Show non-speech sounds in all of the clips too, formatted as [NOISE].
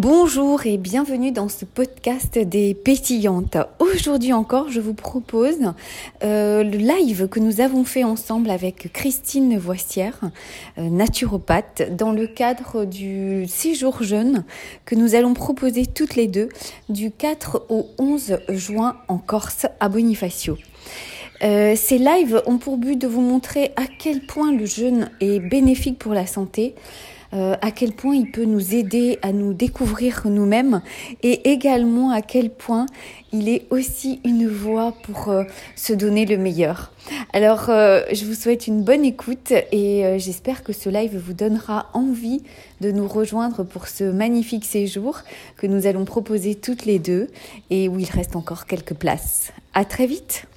Bonjour et bienvenue dans ce podcast des pétillantes. Aujourd'hui encore, je vous propose euh, le live que nous avons fait ensemble avec Christine Voissière, euh, naturopathe, dans le cadre du séjour jeune que nous allons proposer toutes les deux du 4 au 11 juin en Corse à Bonifacio. Euh, ces lives ont pour but de vous montrer à quel point le jeûne est bénéfique pour la santé, euh, à quel point il peut nous aider à nous découvrir nous-mêmes et également à quel point il est aussi une voie pour euh, se donner le meilleur. Alors, euh, je vous souhaite une bonne écoute et j'espère que ce live vous donnera envie de nous rejoindre pour ce magnifique séjour que nous allons proposer toutes les deux et où il reste encore quelques places. À très vite!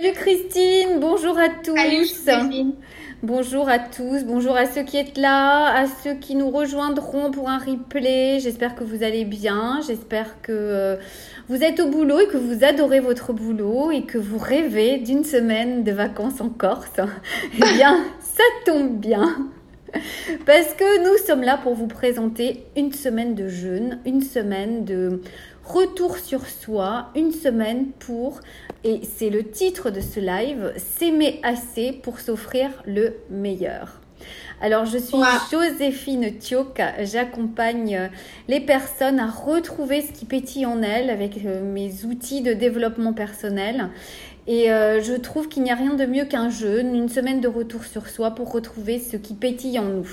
Salut Christine, bonjour à tous. Salut Bonjour à tous, bonjour à ceux qui êtes là, à ceux qui nous rejoindront pour un replay. J'espère que vous allez bien, j'espère que euh, vous êtes au boulot et que vous adorez votre boulot et que vous rêvez d'une semaine de vacances en Corse. [LAUGHS] eh bien, ça tombe bien. Parce que nous sommes là pour vous présenter une semaine de jeûne, une semaine de retour sur soi, une semaine pour et c'est le titre de ce live, S'aimer assez pour s'offrir le meilleur. Alors, je suis Joséphine Thioc. J'accompagne les personnes à retrouver ce qui pétille en elles avec euh, mes outils de développement personnel. Et euh, je trouve qu'il n'y a rien de mieux qu'un jeûne, une semaine de retour sur soi pour retrouver ce qui pétille en nous.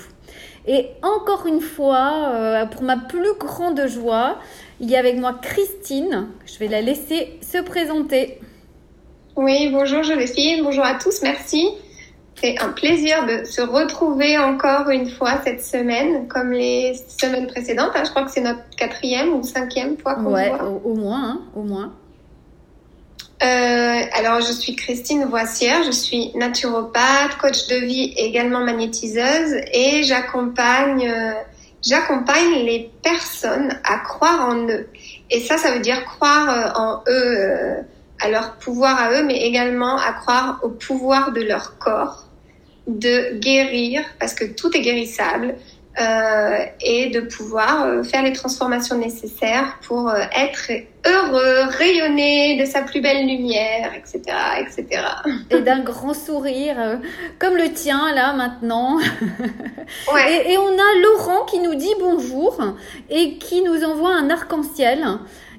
Et encore une fois, euh, pour ma plus grande joie, il y a avec moi Christine. Je vais la laisser se présenter. Oui, bonjour Joséphine, bonjour à tous, merci. C'est un plaisir de se retrouver encore une fois cette semaine, comme les semaines précédentes. Hein. Je crois que c'est notre quatrième ou cinquième fois qu'on ouais, voit. Au, au moins, hein, au moins. Euh, alors, je suis Christine Voissière, je suis naturopathe, coach de vie et également magnétiseuse et j'accompagne, euh, j'accompagne les personnes à croire en eux. Et ça, ça veut dire croire euh, en eux. À leur pouvoir à eux, mais également à croire au pouvoir de leur corps, de guérir, parce que tout est guérissable, euh, et de pouvoir euh, faire les transformations nécessaires pour euh, être heureux, rayonner de sa plus belle lumière, etc., etc. [LAUGHS] Et d'un grand sourire, comme le tien là maintenant. [LAUGHS] Ouais. Et, et on a Laurent qui nous dit bonjour et qui nous envoie un arc-en-ciel.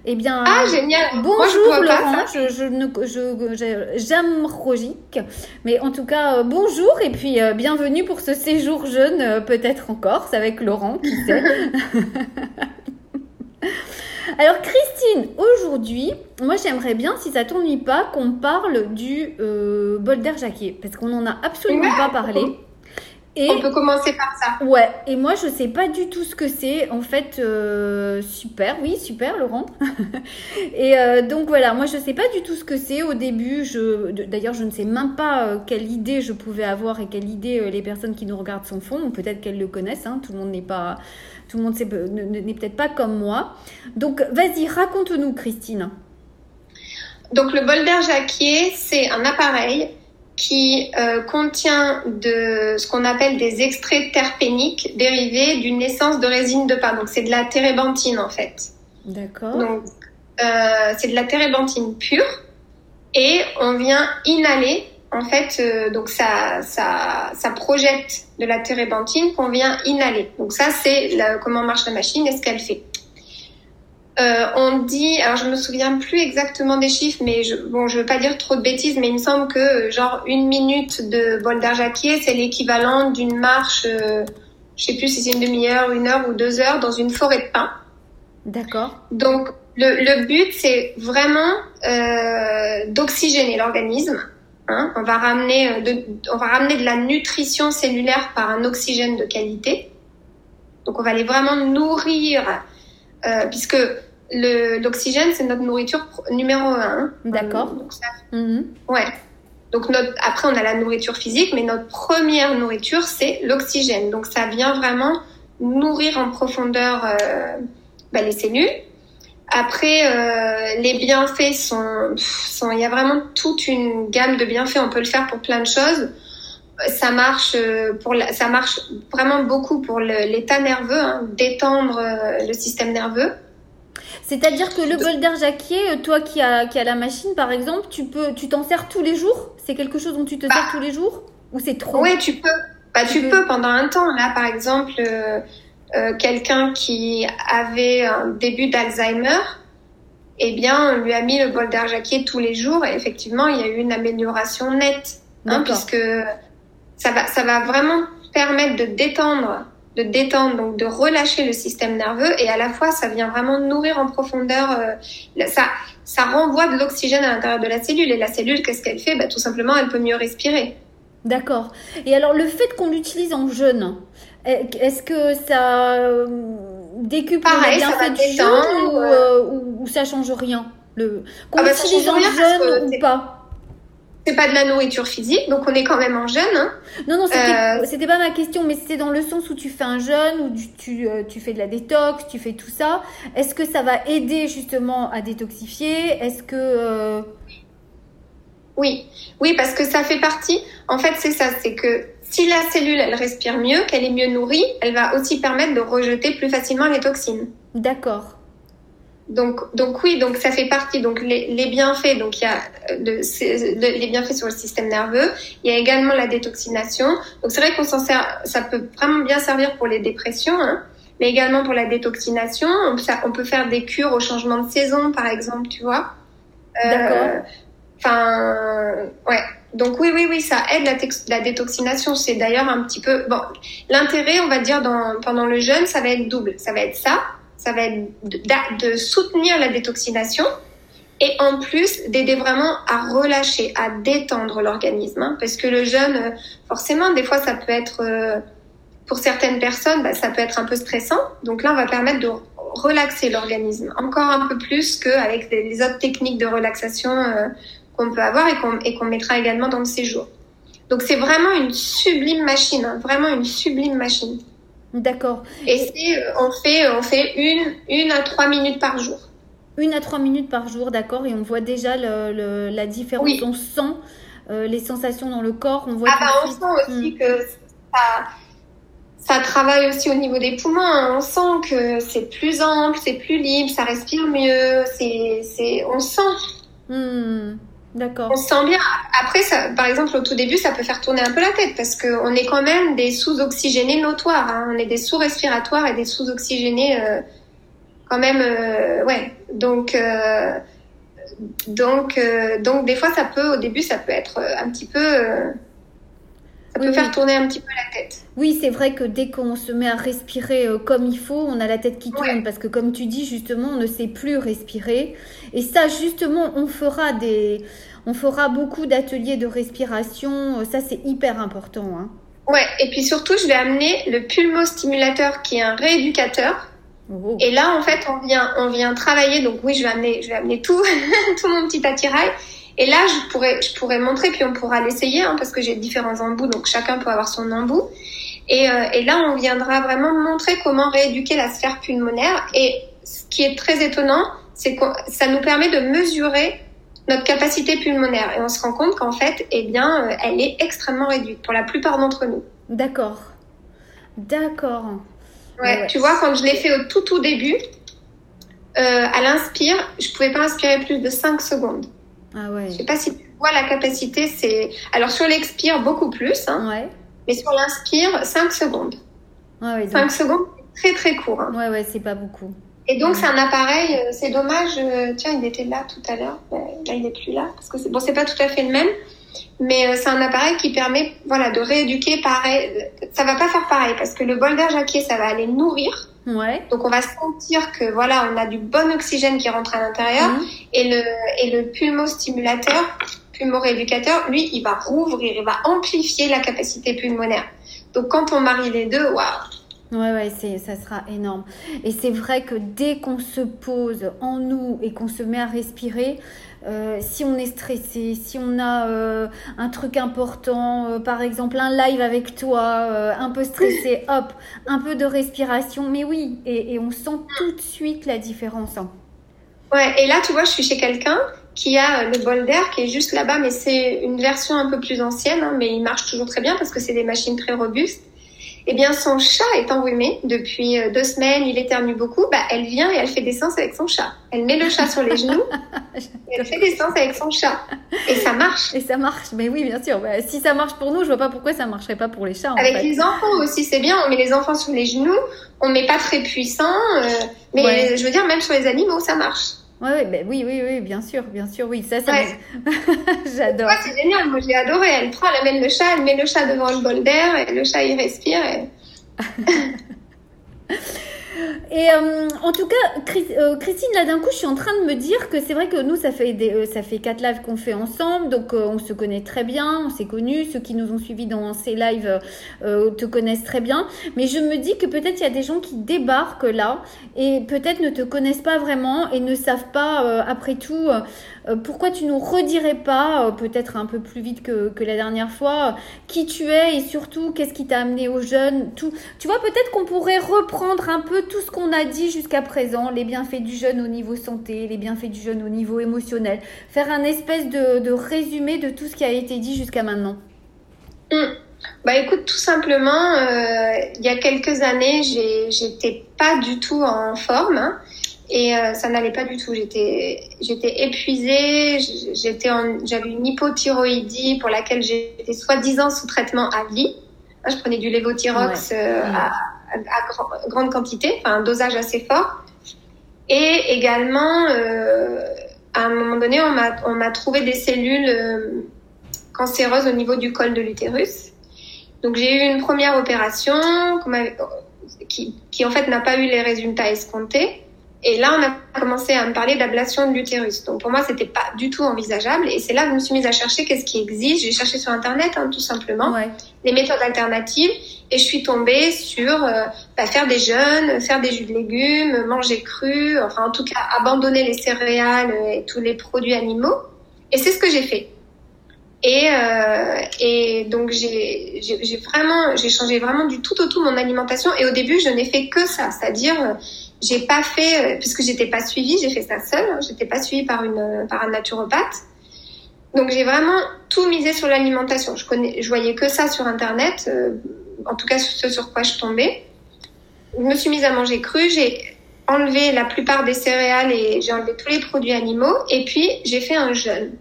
Eh bien, Ah, génial. bonjour Moi, je pas Laurent, je, j'aime Rogic, mais en tout cas euh, bonjour et puis euh, bienvenue pour ce séjour jeune euh, peut-être en Corse avec Laurent, qui sait. [LAUGHS] Alors Christine, aujourd'hui, moi j'aimerais bien, si ça t'ennuie pas, qu'on parle du Boulder Jacquier, parce qu'on n'en a absolument Ouais. pas parlé. Et On peut commencer par ça. ouais, et moi je sais pas du tout ce que c'est. En fait, euh, super, oui, super, Laurent. [LAUGHS] et euh, donc voilà, moi je sais pas du tout ce que c'est. Au début, je, d'ailleurs, je ne sais même pas euh, quelle idée je pouvais avoir et quelle idée les personnes qui nous regardent s'en font. Peut-être qu'elles le connaissent. Hein, tout le monde n'est pas, tout le monde n'est peut-être pas comme moi. Donc vas-y, raconte-nous, Christine. Donc le bolder jacquier, c'est un appareil qui euh, contient de ce qu'on appelle des extraits terpéniques dérivés d'une essence de résine de pain. Donc c'est de la térébenthine en fait. D'accord. Donc euh, c'est de la térébenthine pure et on vient inhaler en fait euh, donc ça ça ça projette de la térébenthine qu'on vient inhaler. Donc ça c'est comment marche la machine et ce qu'elle fait. Euh, on dit, alors je me souviens plus exactement des chiffres, mais je, bon, je veux pas dire trop de bêtises, mais il me semble que euh, genre une minute de Boulder Jacquier, c'est l'équivalent d'une marche, euh, je sais plus si c'est une demi-heure, une heure ou deux heures dans une forêt de pins. D'accord. Donc le, le but c'est vraiment euh, d'oxygéner l'organisme. Hein. On va ramener de, on va ramener de la nutrition cellulaire par un oxygène de qualité. Donc on va aller vraiment nourrir, puisque l'oxygène c'est notre nourriture numéro un. hein. D'accord. Mhm. ouais. Donc notre, après on a la nourriture physique, mais notre première nourriture c'est l'oxygène. Donc ça vient vraiment nourrir en profondeur euh, bah, les cellules. Après, euh, les bienfaits sont, sont, il y a vraiment toute une gamme de bienfaits. On peut le faire pour plein de choses. ça marche pour la, ça marche vraiment beaucoup pour l'état nerveux, hein, détendre le système nerveux. C'est-à-dire que le bol d'air jacquier, toi qui as, qui a la machine par exemple, tu peux, tu t'en sers tous les jours? C'est quelque chose dont tu te sers bah. tous les jours? Ou c'est trop? Oui, tu peux. Bah, tu, peux. pendant un temps. Là, par exemple, euh, quelqu'un qui avait un début d'Alzheimer, eh bien, on lui a mis le bol d'air jacquier tous les jours et effectivement, il y a eu une amélioration nette, hein, puisque ça va, ça va vraiment permettre de détendre, de détendre, donc de relâcher le système nerveux et à la fois, ça vient vraiment nourrir en profondeur. Euh, ça, ça renvoie de l'oxygène à l'intérieur de la cellule et la cellule, qu'est-ce qu'elle fait? Bah, Tout simplement, elle peut mieux respirer. D'accord. Et alors, le fait qu'on l'utilise en jeûne, est-ce que ça euh, décuple Pareil, bienfait du jeûne ou, euh, ou, ça change rien? Le... Qu'on ah bah, utilise en jeûne ou pas? C'est pas de la nourriture physique, donc on est quand même en jeûne. Hein. Non, non, euh, c'était pas ma question, mais c'était dans le sens où tu fais un jeûne, où tu, tu, fais de la détox, tu fais tout ça. Est-ce que ça va aider justement à détoxifier? Est-ce que... Oui, oui, parce que ça fait partie. En fait, c'est ça, c'est que si la cellule, elle respire mieux, qu'elle est mieux nourrie, elle va aussi permettre de rejeter plus facilement les toxines. D'accord. Donc, donc oui, donc ça fait partie. Donc les, bienfaits, donc il y a euh, de, les bienfaits sur le système nerveux. Il y a également la détoxination. Donc c'est vrai qu'on s'en sert, ça peut vraiment bien servir pour les dépressions, hein, mais également pour la détoxination. On, on, peut faire des cures au changement de saison, par exemple, tu vois. Euh, D'accord. Enfin, ouais. Donc oui, oui, oui, ça aide la, la détoxination. C'est d'ailleurs un petit peu bon. L'intérêt, on va dire, dans, pendant le jeûne, ça va être double. Ça va être ça, ça va être de, soutenir la détoxination et en plus d'aider vraiment à relâcher, à détendre l'organisme. Hein. parce que le jeûne, euh, forcément, des fois, ça peut être euh, pour certaines personnes, bah, ça peut être un peu stressant. Donc là, on va permettre de relaxer l'organisme encore un peu plus qu'avec les autres techniques de relaxation. Euh, qu'on peut avoir et qu'on mettra également dans le séjour. Donc c'est vraiment une sublime machine, hein, vraiment une sublime machine. D'accord. Et c'est, euh, on fait, on fait une, une à trois minutes par jour. Une à trois minutes par jour, d'accord. Et on voit déjà le, la différence. On sent euh, les sensations dans le corps. On voit. Ah bah, on sent aussi hmm. que ça, ça travaille aussi au niveau des poumons. Hein. On sent que c'est plus ample, c'est plus libre, ça respire mieux. C'est, c'est, on sent. Hmm. On se sent bien. Après, par exemple, au tout début, ça peut faire tourner un peu la tête parce qu'on est quand même des sous-oxygénés notoires. Hein. On est des sous-respiratoires et des sous-oxygénés euh, quand même. Euh, ouais. Donc, euh, donc, donc, des fois, ça peut, au début, ça peut être un petit peu. Ça peut faire tourner un petit peu la tête. Oui, c'est vrai que dès qu'on se met à respirer comme il faut, on a la tête qui tourne parce que, comme tu dis, justement, on ne sait plus respirer. Et ça, justement, on fera des, on fera beaucoup d'ateliers de respiration. Ça, c'est hyper important. Hein. Ouais, et puis surtout, je vais amener le pulmostimulateur qui est un rééducateur. Oh. Et là, en fait, on vient, on vient travailler. Donc oui, je vais amener, je vais amener tout, [LAUGHS] tout mon petit attirail. Et là, je pourrais, je pourrais montrer, puis on pourra l'essayer, hein, parce que j'ai différents embouts, donc chacun peut avoir son embout. Et, euh, et là, on viendra vraiment montrer comment rééduquer la sphère pulmonaire. Et ce qui est très étonnant, c'est que ça nous permet de mesurer notre capacité pulmonaire et on se rend compte qu'en fait, eh bien, euh, elle est extrêmement réduite pour la plupart d'entre nous. D'accord. D'accord. Ouais, tu vois, quand je l'ai fait au tout tout début, euh, à l'inspire, je pouvais pas inspirer plus de 5 secondes. Ah ouais. Je sais pas si tu vois la capacité, c'est alors sur l'expire beaucoup plus, hein, ouais. mais sur l'inspire 5 secondes. Ah ouais, 5 secondes, très très court. Hein. Ouais ouais, c'est pas beaucoup. Et donc, c'est un appareil, euh, c'est dommage, euh, tiens, il était là tout à l'heure, là, il n'est plus là, parce que c'est bon, c'est pas tout à fait le même, mais euh, c'est un appareil qui permet, voilà, de rééduquer pareil. Ça va pas faire pareil, parce que le bol d'air jacquier, ça va aller nourrir. Ouais. Donc, on va sentir que, voilà, on a du bon oxygène qui rentre à l'intérieur, mhm. et le, et le pulmostimulateur, pulmorééducateur, lui, il va rouvrir, il va amplifier la capacité pulmonaire. Donc, quand on marie les deux, waouh! Ouais, ouais, c'est, ça sera énorme. Et c'est vrai que dès qu'on se pose en nous et qu'on se met à respirer, euh, si on est stressé, si on a euh, un truc important, euh, par exemple un live avec toi, un peu stressé, hop, un peu de respiration, mais oui, et, et on sent tout de suite la différence. Hein. Ouais, et là, tu vois, je suis chez quelqu'un qui a le bol d'air qui est juste là-bas, mais c'est une version un peu plus ancienne, hein, mais il marche toujours très bien parce que c'est des machines très robustes. Eh bien, son chat est enrhumé depuis euh, deux semaines, il éternue beaucoup. Bah, elle vient et elle fait des séances avec son chat. Elle met le chat sur les [LAUGHS] genoux et elle fait des séances avec son chat. Et ça marche. Et ça marche, mais oui, bien sûr. Bah, si ça marche pour nous, je vois pas pourquoi ça marcherait pas pour les chats. avec les enfants aussi, c'est bien. On met les enfants sur les genoux, on met pas très puissant, euh, mais je veux dire, même sur les animaux, ça marche. Ouais, oui, oui, oui, bien sûr, bien sûr, oui, ça, ça, [LAUGHS] j'adore. Ouais, c'est génial, moi j'ai adoré. Elle prend, elle amène le chat, elle met le chat devant le bol d'air, et le chat il respire. Et... [LAUGHS] Et euh, en tout cas, euh, Christine, là d'un coup, je suis en train de me dire que c'est vrai que nous, ça fait des, euh, ça fait quatre lives qu'on fait ensemble, donc on se connaît très bien, on s'est connus. Ceux qui nous ont suivis dans ces lives te connaissent très bien. Mais je me dis que peut-être il y a des gens qui débarquent là et peut-être ne te connaissent pas vraiment et ne savent pas, après tout, pourquoi tu nous redirais pas, euh, peut-être un peu plus vite que, la dernière fois, qui tu es et surtout qu'est-ce qui t'a amené aux jeunes tout. Tu vois, peut-être qu'on pourrait reprendre un peu tout ce qu'on a dit jusqu'à présent, les bienfaits du jeune au niveau santé, les bienfaits du jeune au niveau émotionnel, faire un espèce de, résumé de tout ce qui a été dit jusqu'à maintenant. Hum. Bah écoute, tout simplement, euh, il y a quelques années, j'étais pas du tout en forme. Hein. Et euh, ça n'allait pas du tout. J'étais, j'étais épuisée. J'étais j'avais une hypothyroïdie pour laquelle j'étais soi-disant sous traitement à vie. je prenais du lévothyrox euh, à, à, grande quantité, enfin un dosage assez fort. Et également, euh, à un moment donné, on m'a, trouvé des cellules cancéreuses au niveau du col de l'utérus. Donc j'ai eu une première opération qui, qui en fait n'a pas eu les résultats escomptés. Et là, on a commencé à me parler d'ablation de l'utérus. Donc pour moi, c'était pas du tout envisageable. Et c'est là que je me suis mise à chercher qu'est-ce qui existe. J'ai cherché sur Internet, hein, tout simplement, ouais. les méthodes alternatives. Et je suis tombée sur euh, bah, faire des jeûnes, faire des jus de légumes, manger cru, enfin en tout cas abandonner les céréales et tous les produits animaux. Et c'est ce que j'ai fait. Et, euh, et donc j'ai vraiment j'ai changé vraiment du tout au tout mon alimentation. Et au début, je n'ai fait que ça, c'est-à-dire j'ai pas fait, euh, puisque j'étais pas suivie, j'ai fait ça seule. Hein, j'étais pas suivie par une par un naturopathe. Donc j'ai vraiment tout misé sur l'alimentation. Je connais, je voyais que ça sur internet, euh, en tout cas ce sur quoi je tombais. Je me suis mise à manger cru. J'ai enlevé la plupart des céréales et j'ai enlevé tous les produits animaux. Et puis j'ai fait un jeûne.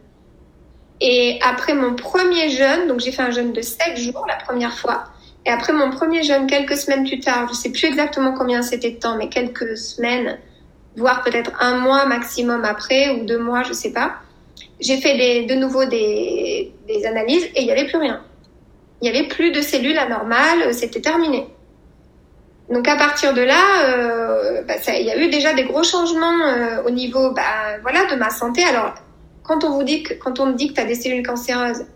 Et après mon premier jeûne, donc j'ai fait un jeûne de 7 jours la première fois. Et après mon premier jeûne, quelques semaines plus tard, je sais plus exactement combien c'était de temps, mais quelques semaines, voire peut-être un mois maximum après ou deux mois, je sais pas. J'ai fait de nouveau des, analyses et il n'y avait plus rien. Il n'y avait plus de cellules anormales, c'était terminé. Donc à partir de là, euh, bah, il y a eu déjà des gros changements euh, au niveau, bah, voilà, de ma santé. Alors quand on vous dit que, on dit que tu as des cellules cancéreuses,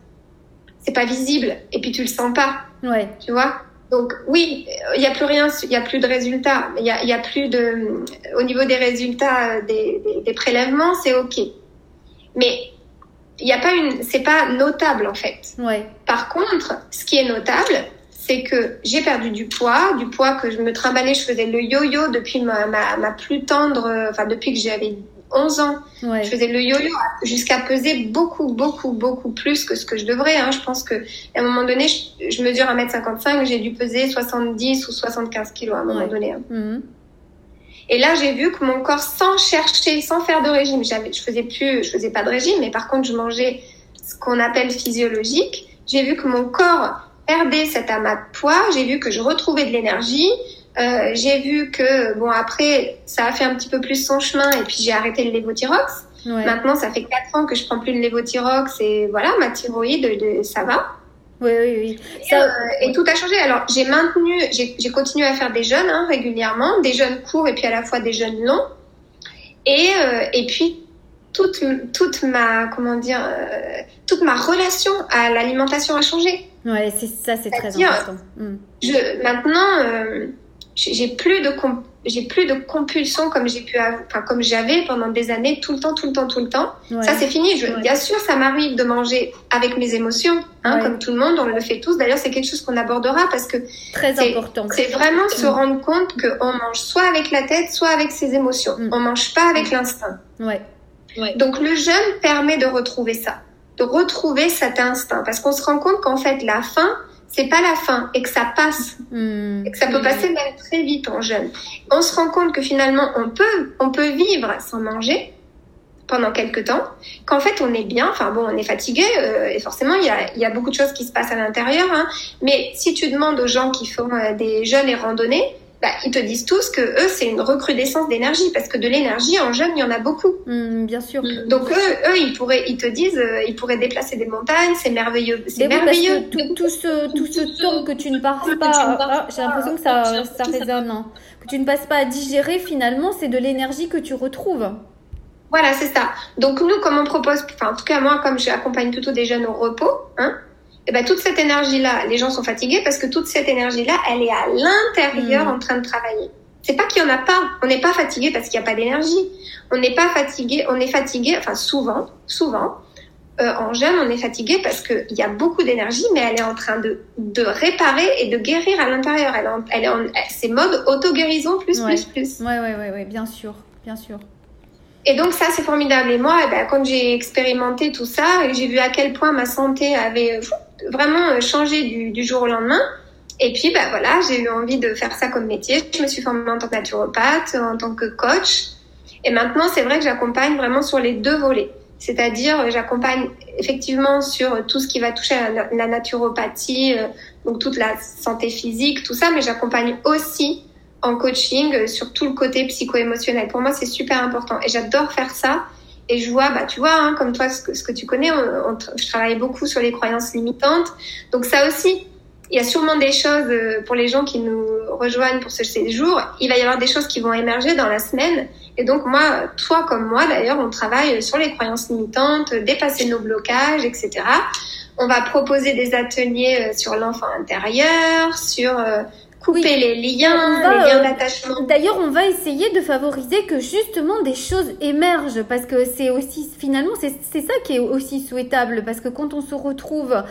c'est pas visible et puis tu le sens pas. Ouais. Tu vois? Donc oui, il n'y a plus rien, il n'y a plus de résultats. Il a, y a, plus de... Au niveau des résultats des, des, des prélèvements, c'est OK. Mais il n'y a pas une... C'est pas notable en fait. Ouais. Par contre, ce qui est notable, c'est que j'ai perdu du poids, du poids que je me trimballais, je faisais le yo-yo depuis ma, ma, ma plus tendre, enfin depuis que j'avais 11 ans. Je faisais le yo-yo jusqu'à peser beaucoup, beaucoup, beaucoup plus que ce que je devrais. Hein. Je pense que à un moment donné, je, mesure 1m55, j'ai dû peser 70 ou 75 kilos à un moment donné. Hein. Mhm. Et là, j'ai vu que mon corps, sans chercher, sans faire de régime, je faisais plus, je faisais pas de régime, mais par contre, je mangeais ce qu'on appelle physiologique. J'ai vu que mon corps perdait cet amas de poids. J'ai vu que je retrouvais de l'énergie. Euh, j'ai vu que bon après ça a fait un petit peu plus son chemin et puis j'ai arrêté le lévothyrox. Maintenant ça fait quatre ans que je prends plus de lévothyrox et voilà ma thyroïde de, ça va. Oui oui oui. Et, euh, et tout a changé. Alors j'ai maintenu, j'ai continué à faire des jeûnes hein, régulièrement, des jeûnes courts et puis à la fois des jeûnes longs. Et euh, et puis toute toute ma comment dire euh, toute ma relation à l'alimentation a changé. Ouais c'est ça c'est très important. Hmm. Je maintenant j'ai plus de j'ai plus de compulsion comme j'ai pu enfin comme j'avais pendant des années tout le temps tout le temps tout le temps. Ça c'est fini. Je, bien sûr ça m'arrive de manger avec mes émotions hein, comme tout le monde on le fait tous. D'ailleurs c'est quelque chose qu'on abordera parce que très important. c'est vraiment se rendre compte qu'on mange soit avec la tête soit avec ses émotions. Mm. on mange pas avec l'instinct. Ouais. Donc le jeûne permet de retrouver ça, de retrouver cet instinct, parce qu'on se rend compte qu'en fait la faim, c'est pas la fin et que ça passe hmm. et que ça peut passer même très vite en jeûne. On se rend compte que finalement on peut on peut vivre sans manger pendant quelques temps, qu'en fait on est bien, enfin bon on est fatigué euh, et forcément il y a, y a beaucoup de choses qui se passent à l'intérieur, hein, mais si tu demandes aux gens qui font euh, des jeûnes et randonnées, bah, ils te disent tous que eux, c'est une recrudescence d'énergie parce que de l'énergie en jeûne, il y en a beaucoup. Hmm, bien sûr. Donc eux, eux, ils pourraient, ils te disent, euh, ils pourraient déplacer des montagnes, c'est merveilleux, c'est merveilleux. tout, tout, ce, tout ce temps que tu ne passes pas, ah, j'ai l'impression que ça, ça résonne, hein. que tu ne passes pas à digérer, finalement, c'est de l'énergie que tu retrouves. Voilà, c'est ça. Donc nous, comme on propose, enfin en tout cas moi, comme j'accompagne plutôt des jeunes au repos, hein, et eh ben toute cette énergie-là, les gens sont fatigués parce que toute cette énergie-là, elle est à l'intérieur mm. en train de travailler. C'est pas qu'il y en a pas. On n'est pas fatigué parce qu'il n'y a pas d'énergie. On n'est pas fatigué. On est fatigué. Enfin souvent, souvent. Euh, en jeûne, on est fatigué parce qu'il y a beaucoup d'énergie, mais elle est en train de, de réparer et de guérir à l'intérieur. Elle, elle est en, c'est mode auto-guérison plus, plus, plus. Ouais, ouais, ouais, ouais, bien sûr, bien sûr. Et donc ça, c'est formidable. Et moi, eh ben, quand j'ai expérimenté tout ça, et j'ai vu à quel point ma santé avait vraiment euh, changé du, jour au lendemain. Et puis, bah voilà, j'ai eu envie de faire ça comme métier. Je me suis formée en tant que naturopathe, en tant que coach. Et maintenant, c'est vrai que j'accompagne vraiment sur les deux volets. C'est-à-dire, euh, j'accompagne effectivement sur tout ce qui va toucher à la naturopathie, euh, donc toute la santé physique, tout ça, mais j'accompagne aussi en coaching sur tout le côté psycho-émotionnel. Pour moi, c'est super important et j'adore faire ça et je vois, bah, tu vois, hein, comme toi, ce que, ce que tu connais, je travaille beaucoup sur les croyances limitantes. Donc ça aussi, il y a sûrement des choses euh, pour les gens qui nous rejoignent pour ce séjour. Il va y avoir des choses qui vont émerger dans la semaine. Et donc moi, toi comme moi d'ailleurs, on travaille sur les croyances limitantes, dépasser nos blocages, etc. On va proposer des ateliers euh, sur l'enfant intérieur, sur couper les liens, les liens euh, d'attachement. D'ailleurs, on va essayer de favoriser que justement des choses émergent parce que c'est aussi finalement c'est ça qui est aussi souhaitable parce que quand on se retrouve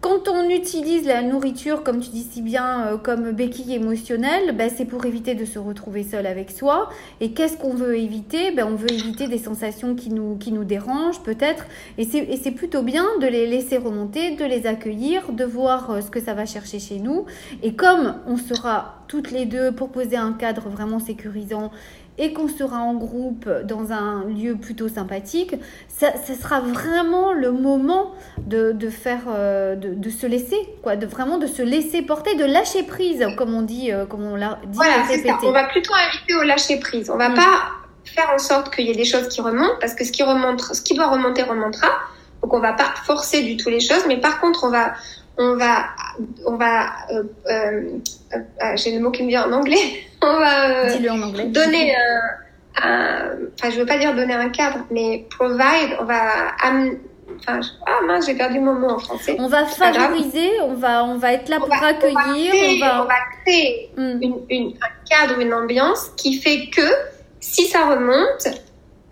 quand on utilise la nourriture, comme tu dis si bien, euh, comme béquille émotionnelle, ben, c'est pour éviter de se retrouver seul avec soi. Et qu'est-ce qu'on veut éviter? Ben, On veut éviter des sensations qui nous, qui nous dérangent peut-être. Et c'est plutôt bien de les laisser remonter, de les accueillir, de voir euh, ce que ça va chercher chez nous. Et comme on sera toutes les deux pour poser un cadre vraiment sécurisant et qu'on sera en groupe dans un lieu plutôt sympathique, ça, sera vraiment le moment de, de faire, euh, de, de, se laisser, quoi, de vraiment de se laisser porter, de lâcher prise, comme on dit, euh, comme on l'a dit. Voilà, c'est ça. On va plutôt inviter au lâcher prise. On va mm. pas faire en sorte qu'il y ait des choses qui remontent, parce que ce qui remonte, ce qui doit remonter remontera. Donc on va pas forcer du tout les choses, mais par contre on va on va, on va, euh, euh, euh, j'ai le mot qui me vient en anglais, on va donner un, enfin je veux pas dire donner un cadre, mais provide, on va Enfin, ah mince, j'ai perdu mon mot en français. On va favoriser, on va, on va être là pour accueillir. On va créer, hmm. une, une, un cadre, une ambiance qui fait que si ça remonte,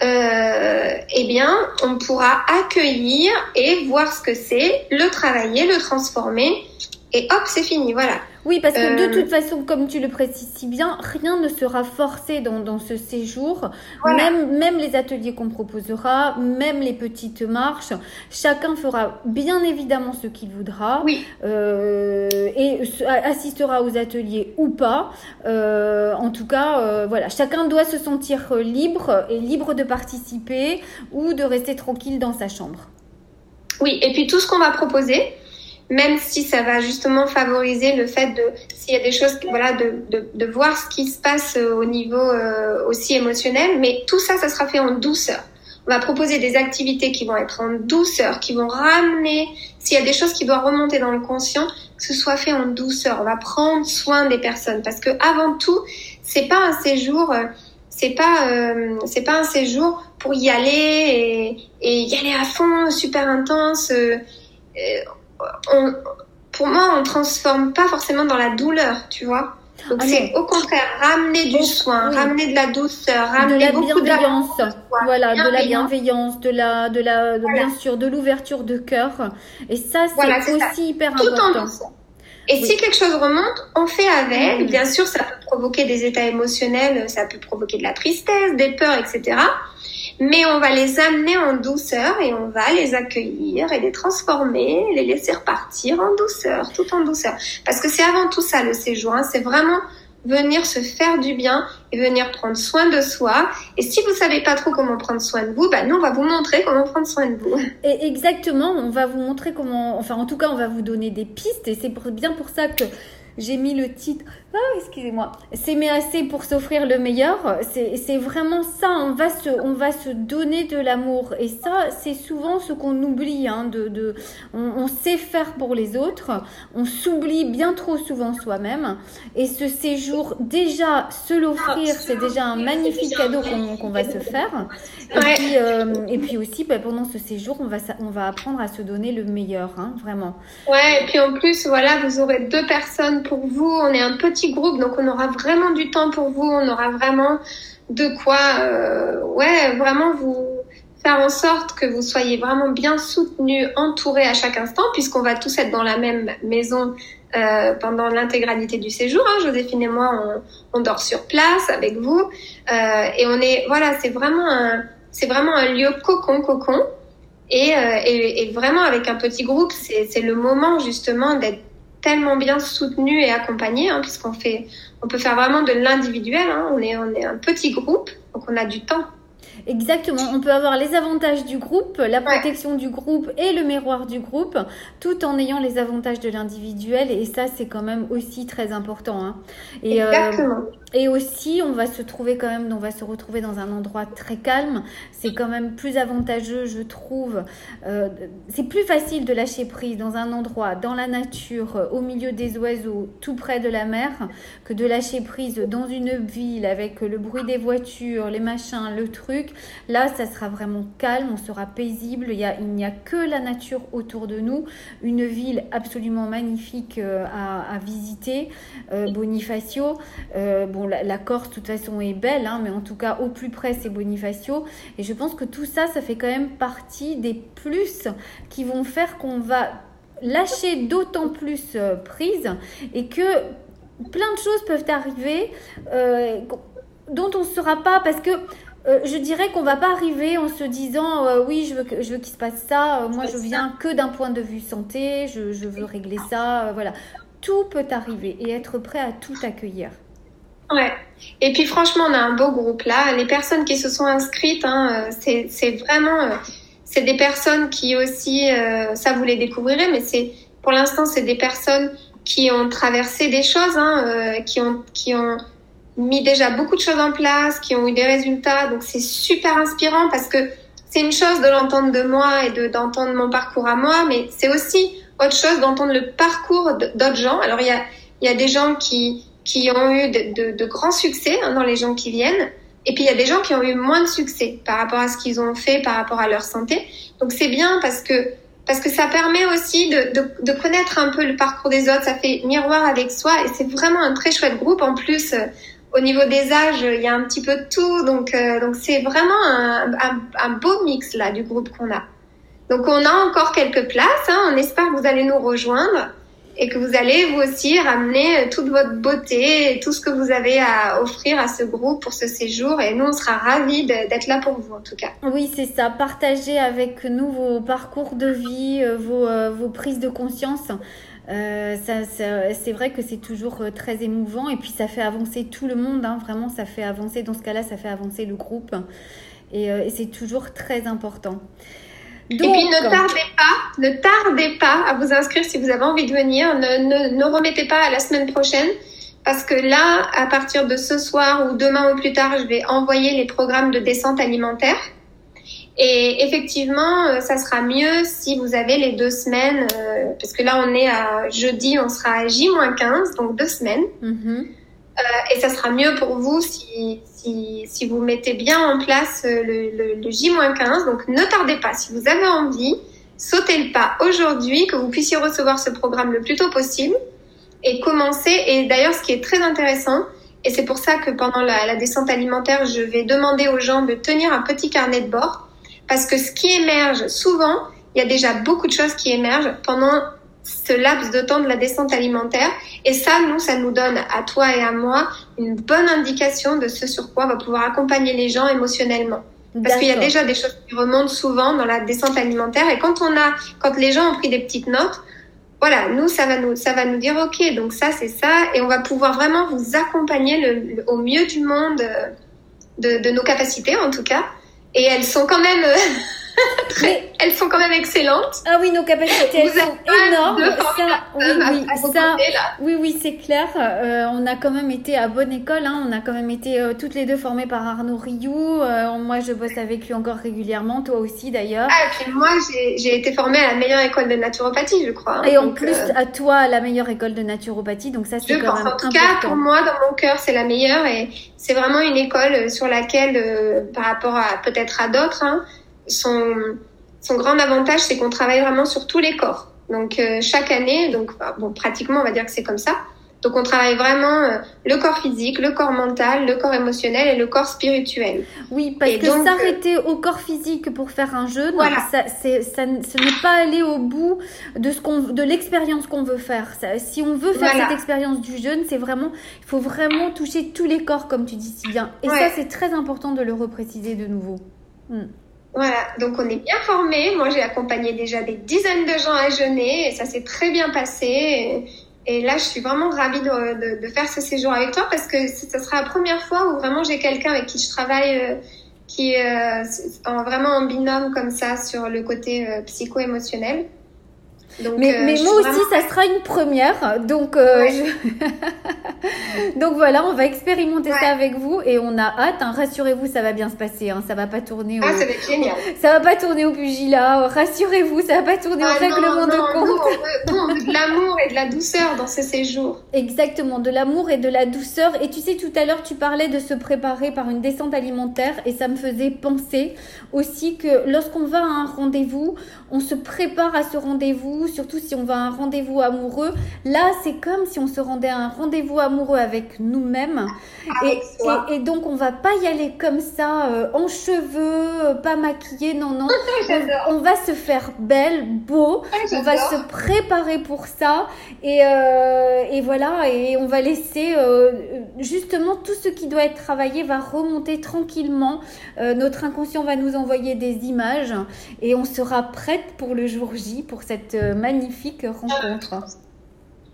euh, eh bien, on pourra accueillir et voir ce que c'est, le travailler, le transformer, et hop, c'est fini, voilà. Oui, parce que de euh, toute façon, comme tu le précises si bien, rien ne sera forcé dans, dans ce séjour. Même, même les ateliers qu'on proposera, même les petites marches, chacun fera bien évidemment ce qu'il voudra. Oui. Euh, et assistera aux ateliers ou pas. Euh, en tout cas, voilà, chacun doit se sentir libre et libre de participer ou de rester tranquille dans sa chambre. Oui, et puis tout ce qu'on va proposer, même si ça va justement favoriser le fait de, s'il y a des choses, voilà, de, de, de, voir ce qui se passe euh, au niveau euh, aussi émotionnel, mais tout ça, ça sera fait en douceur. On va proposer des activités qui vont être en douceur, qui vont ramener, s'il y a des choses qui doivent remonter dans le conscient, que ce soit fait en douceur. On va prendre soin des personnes parce que avant tout, c'est pas un séjour, euh, c'est pas, euh, c'est pas un séjour pour y aller et, et, y aller à fond, super intense. Euh, on, pour moi, on transforme pas forcément dans la douleur, tu vois. Donc ah c'est au contraire ramener du soin, ramener de la douceur, ramener de la beaucoup bienveillance, de voilà, de la bienveillance, de la, de la, bien sûr, de l'ouverture de cœur. Et ça, c'est aussi hyper important. Et si quelque chose remonte, on fait avec. Bien sûr, ça peut provoquer des états émotionnels, ça peut provoquer de la tristesse, des peurs, etc. mais on va les amener en douceur et on va les accueillir et les transformer, les laisser repartir en douceur, tout en douceur. Parce que c'est avant tout ça le séjour, hein. c'est vraiment venir se faire du bien et venir prendre soin de soi. Et si vous savez pas trop comment prendre soin de vous, bah nous on va vous montrer comment prendre soin de vous. Et exactement, on va vous montrer comment, enfin en tout cas on va vous donner des pistes et c'est bien pour ça que j'ai mis le titre. Ah, excusez-moi. S'aimer assez pour s'offrir le meilleur. C'est vraiment ça. On va se, on va se donner de l'amour. Et ça, c'est souvent ce qu'on oublie. Hein, de, de, on, sait faire pour les autres. On s'oublie bien trop souvent soi-même. Et ce séjour, déjà, se l'offrir, c'est déjà un magnifique cadeau qu'on va se faire. Et, puis, euh, et puis aussi, bah, pendant ce séjour, on va, on va apprendre à se donner le meilleur. Hein, vraiment. Ouais, et puis en plus, voilà, vous aurez deux personnes pour vous. On est un petit groupe, donc on aura vraiment du temps pour vous. On aura vraiment de quoi, euh, ouais, vraiment vous faire en sorte que vous soyez vraiment bien soutenus, entourés à chaque instant, puisqu'on va tous être dans la même maison euh, pendant l'intégralité du séjour. Hein. Joséphine et moi, on, dort sur place avec vous, euh, et on est, voilà, c'est vraiment un, c'est vraiment un lieu cocon, cocon. Et, vraiment avec un petit groupe, c'est le moment justement d'être tellement bien soutenu et accompagné, hein, puisqu'on fait, on peut faire vraiment de l'individuel. Hein. On est, on est un petit groupe, donc on a du temps. Exactement, on peut avoir les avantages du groupe, la protection du groupe et le miroir du groupe, tout en ayant les avantages de l'individuel. Et ça, c'est quand même aussi très important. Hein. Et, euh, Exactement. Et aussi, on va se trouver quand même, on va se retrouver dans un endroit très calme. C'est quand même plus avantageux, je trouve. Euh, c'est plus facile de lâcher prise dans un endroit, dans la nature, au milieu des oiseaux, tout près de la mer, que de lâcher prise dans une ville avec le bruit des voitures, les machins, le truc. Là, ça sera vraiment calme, on sera paisible. Il, n'y a que la nature autour de nous. Une ville absolument magnifique euh, à, visiter, euh, Bonifacio. Bon, la, Corse, de toute façon, est belle, hein, mais en tout cas, au plus près, c'est Bonifacio. Et je pense que tout ça, ça fait quand même partie des plus qui vont faire qu'on va lâcher d'autant plus euh, prise et que plein de choses peuvent arriver euh, dont on ne saura pas parce que euh, je dirais qu'on va pas arriver en se disant oui je veux je veux qu'il se passe ça moi je viens que d'un point de vue santé je, je veux régler ça voilà. Tout peut arriver et être prêt à tout accueillir Ouais. Et puis franchement, on a un beau groupe là. Les personnes qui se sont inscrites, hein, euh, c'est vraiment, euh, c'est des personnes qui aussi, euh, ça vous les découvrirez, mais c'est pour l'instant, c'est des personnes qui ont traversé des choses, hein, qui ont qui ont mis déjà beaucoup de choses en place, qui ont eu des résultats. Donc c'est super inspirant parce que c'est une chose de l'entendre de moi et de d'entendre mon parcours à moi, mais c'est aussi autre chose d'entendre le parcours d'autres gens. Alors il y a il y a des gens qui qui ont eu de, grands succès hein, dans les gens qui viennent. Et puis il y a des gens qui ont eu moins de succès par rapport à ce qu'ils ont fait, par rapport à leur santé. Donc c'est bien parce que parce que ça permet aussi de, de, connaître un peu le parcours des autres. Ça fait miroir avec soi et c'est vraiment un très chouette groupe. En plus, euh, au niveau des âges, il y a un petit peu de tout. Donc euh, donc c'est vraiment un, un, un, beau mix là du groupe qu'on a. Donc on a encore quelques places. Hein. On espère que vous allez nous rejoindre et que vous allez vous aussi ramener euh, toute votre beauté et tout ce que vous avez à offrir à ce groupe pour ce séjour. Et nous, on sera ravis d'être là pour vous en tout cas. Oui, c'est ça. Partagez avec nous vos parcours de vie, euh, vos, euh, vos prises de conscience. Euh, ça, ça c'est vrai que c'est toujours très émouvant et puis ça fait avancer tout le monde. Hein. Vraiment, ça fait avancer. Dans ce cas-là, ça fait avancer le groupe et, et c'est toujours très important et puis ne tardez pas, ne tardez pas à vous inscrire si vous avez envie de venir. Ne, ne, ne remettez pas à la semaine prochaine parce que là, à partir de ce soir ou demain ou plus tard, je vais envoyer les programmes de descente alimentaire. Et effectivement, euh, ça sera mieux si vous avez les deux semaines, euh, parce que là, on est à jeudi, on sera à J-15, donc deux semaines. Mm-hmm. Euh, et ça sera mieux pour vous si, si, vous mettez bien en place euh, le, le, le J-15. Donc ne tardez pas. Si vous avez envie, sautez le pas aujourd'hui, que vous puissiez recevoir ce programme le plus tôt possible et commencer. Et d'ailleurs, ce qui est très intéressant, et c'est pour ça que pendant la, la, descente alimentaire, je vais demander aux gens de tenir un petit carnet de bord, parce que ce qui émerge souvent, il y a déjà beaucoup de choses qui émergent pendant ce laps de temps de la descente alimentaire. Et ça, nous, ça nous donne à toi et à moi une bonne indication de ce sur quoi on va pouvoir accompagner les gens émotionnellement. Parce qu'il y a déjà des choses qui remontent souvent dans la descente alimentaire. Et quand on a, quand les gens ont pris des petites notes, voilà, nous, ça va nous, ça va nous dire, OK, donc ça, c'est ça. Et on va pouvoir vraiment vous accompagner le, au mieux du monde, euh, de, de, nos capacités, en tout cas. Et elles sont quand même, [LAUGHS] euh, elles sont quand même excellentes. Ah oui, nos capacités elles sont énormes. Ça, oui, oui, ça, oui, oui, c'est clair. Euh, on a quand même été à bonne école. Hein. On a quand même été euh, toutes les deux formées par Arnaud Rioux. Euh, moi, je bosse avec lui encore régulièrement. Toi aussi, d'ailleurs. Ah, et puis moi, j'ai été formée à la meilleure école de naturopathie, je crois. Hein. Et en plus, à toi, à la meilleure école de naturopathie. Donc ça, c'est quand pense. même En tout cas, pour moi, dans mon cœur, c'est la meilleure. Et c'est vraiment une école sur laquelle, par rapport à peut-être à d'autres, hein, son, son grand avantage, c'est qu'on travaille vraiment sur tous les corps. Donc euh, chaque année, donc bon, pratiquement, on va dire que c'est comme ça. Donc on travaille vraiment euh, le corps physique, le corps mental, le corps émotionnel et le corps spirituel. Oui, parce que s'arrêter au corps physique pour faire un jeûne, ça, c'est, ça, ce n'est pas aller au bout de ce qu'on, de l'expérience qu'on veut faire. Ça, si on veut faire cette expérience du jeûne, c'est vraiment, il faut vraiment toucher tous les corps, comme tu dis si bien. Et ça, c'est très important de le repréciser de nouveau. Hmm. Voilà, donc on est bien formés. Moi, j'ai accompagné déjà des dizaines de gens à jeûner et ça s'est très bien passé. Et, là, je suis vraiment ravie de, de, faire ce séjour avec toi parce que ce sera la première fois où vraiment j'ai quelqu'un avec qui je travaille euh, qui est euh, vraiment en binôme comme ça sur le côté euh, psycho-émotionnel mais, euh, mais moi aussi, ça sera une première. Donc, euh, [LAUGHS] donc voilà, on va expérimenter ça avec vous et on a hâte. Hein. Rassurez-vous, ça va bien se passer. Hein. Ça va pas tourner ah, au... Ah, ça va être génial. Ça va pas tourner au pugilat. Rassurez-vous, ça va pas tourner au ah, règlement de compte. Nous, on veut, de l'amour et de la douceur dans ce séjour. Exactement, de l'amour et de la douceur. Et tu sais, tout à l'heure, tu parlais de se préparer par une descente alimentaire et ça me faisait penser aussi que lorsqu'on va à un rendez-vous, on se prépare à ce rendez-vous surtout si on va à un rendez-vous amoureux. Là, c'est comme si on se rendait à un rendez-vous amoureux avec nous-mêmes. Et, et, donc, on va pas y aller comme ça, euh, en cheveux, euh, pas maquillé, non, non. [LAUGHS] on, va se faire belle, beau. on va se préparer pour ça. Et, euh, et voilà, et on va laisser justement tout ce qui doit être travaillé va remonter tranquillement. notre inconscient va nous envoyer des images et on sera prête pour le jour J, pour cette magnifique rencontre.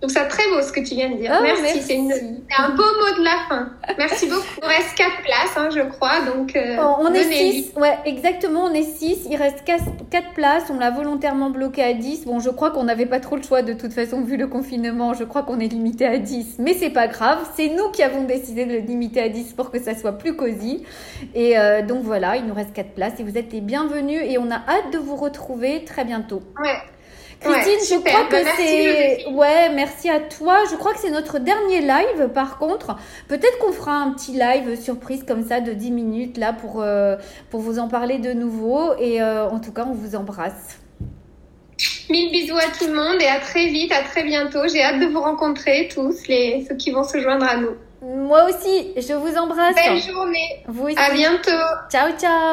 Donc c'est très beau ce que tu viens de dire. Oh, merci, c'est un beau mot de la fin. Merci beaucoup. Il reste 4 places, hein, je crois. Donc euh, on est 6. Ouais, exactement, on est 6. Il reste 4, places. On l'a volontairement bloqué à 10. Bon, je crois qu'on n'avait pas trop le choix de toute façon vu le confinement. Je crois qu'on est limité à 10. Mais c'est pas grave. C'est nous qui avons décidé de le limiter à 10 pour que ça soit plus cosy. Et euh, donc voilà, il nous reste 4 places et vous êtes les bienvenus et on a hâte de vous retrouver très bientôt. Ouais. Christine, je crois que bah, c'est. Ouais, merci à toi. Je crois que c'est notre dernier live. Par contre, peut-être qu'on fera un petit live surprise comme ça de 10 minutes là pour, euh, pour vous en parler de nouveau. Et euh, en tout cas, on vous embrasse. Mille bisous à tout le monde et à très vite, à très bientôt. J'ai hâte de vous rencontrer tous, les, ceux qui vont se joindre à nous. Moi aussi, je vous embrasse. Belle journée. Vous aussi. À bientôt. Ciao, ciao.